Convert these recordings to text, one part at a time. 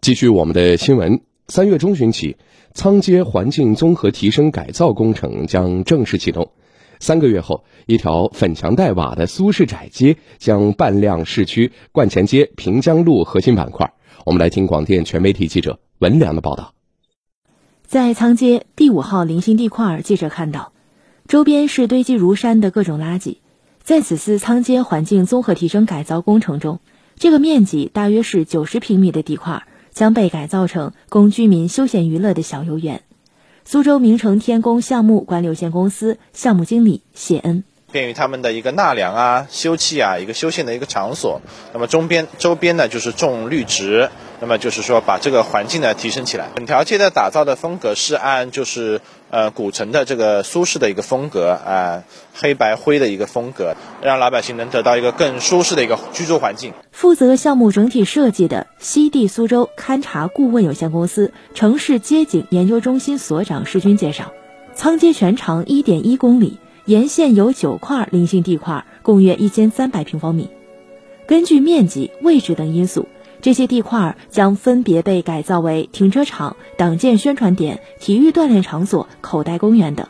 继续我们的新闻，三月中旬起，仓街环境综合提升改造工程将正式启动。三个月后，一条粉墙黛瓦的苏式窄街将扮亮市区冠前街平江路核心板块。我们来听广电全媒体记者文良的报道。在仓街第五号零星地块，记者看到，周边是堆积如山的各种垃圾。在此次仓街环境综合提升改造工程中，这个面积大约是九十平米的地块。将被改造成供居民休闲娱乐的小游园。苏州名城天宫项目管理有限公司项目经理谢恩，便于他们的一个纳凉啊、休憩啊，一个休闲的一个场所。那么周边周边呢，就是种绿植。那么就是说，把这个环境呢提升起来。整条街的打造的风格是按就是呃古城的这个苏式的一个风格啊，黑白灰的一个风格，让老百姓能得到一个更舒适的一个居住环境。负责项目整体设计的西地苏州勘察顾问有限公司城市街景研究中心所长施军介绍，仓街全长一点一公里，沿线有九块零星地块，共约一千三百平方米。根据面积、位置等因素。这些地块将分别被改造为停车场、党建宣传点、体育锻炼场所、口袋公园等。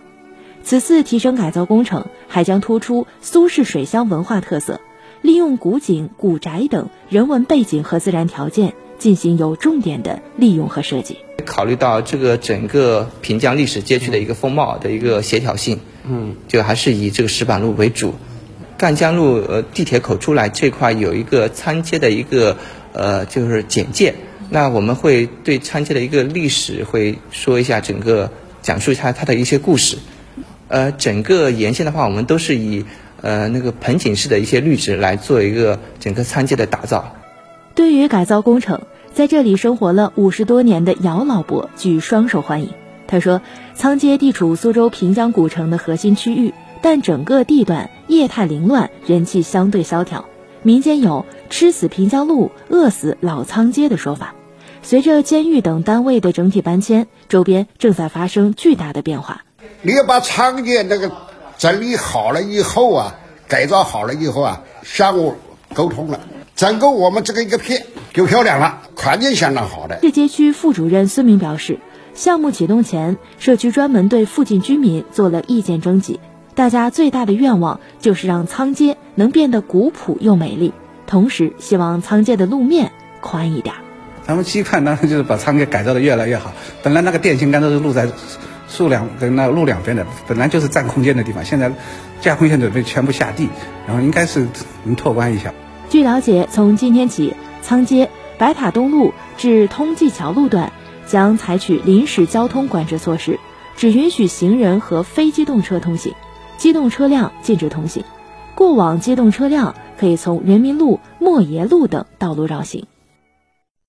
此次提升改造工程还将突出苏式水乡文化特色，利用古井、古宅等人文背景和自然条件，进行有重点的利用和设计。考虑到这个整个平江历史街区的一个风貌的一个协调性，嗯，就还是以这个石板路为主。赣江路呃地铁口出来这块有一个参街的一个。呃，就是简介。那我们会对参街的一个历史会说一下，整个讲述一下它的一些故事。呃，整个沿线的话，我们都是以呃那个盆景式的一些绿植来做一个整个参街的打造。对于改造工程，在这里生活了五十多年的姚老伯举双手欢迎。他说，仓街地处苏州平江古城的核心区域，但整个地段业态凌乱，人气相对萧条。民间有“吃死平江路，饿死老仓街”的说法。随着监狱等单位的整体搬迁，周边正在发生巨大的变化。你要把仓街那个整理好了以后啊，改造好了以后啊，相互沟通了，整个我们这个一个片就漂亮了，环境相当好的。市街区副主任孙明表示，项目启动前，社区专门对附近居民做了意见征集。大家最大的愿望就是让仓街能变得古朴又美丽，同时希望仓街的路面宽一点。咱们期盼当然就是把仓街改造的越来越好。本来那个电线杆都是路在树两跟那路两边的，本来就是占空间的地方，现在架空线准备全部下地，然后应该是能拓宽一下。据了解，从今天起，仓街白塔东路至通济桥路段将采取临时交通管制措施，只允许行人和非机动车通行。机动车辆禁止通行，过往机动车辆可以从人民路、莫邪路等道路绕行。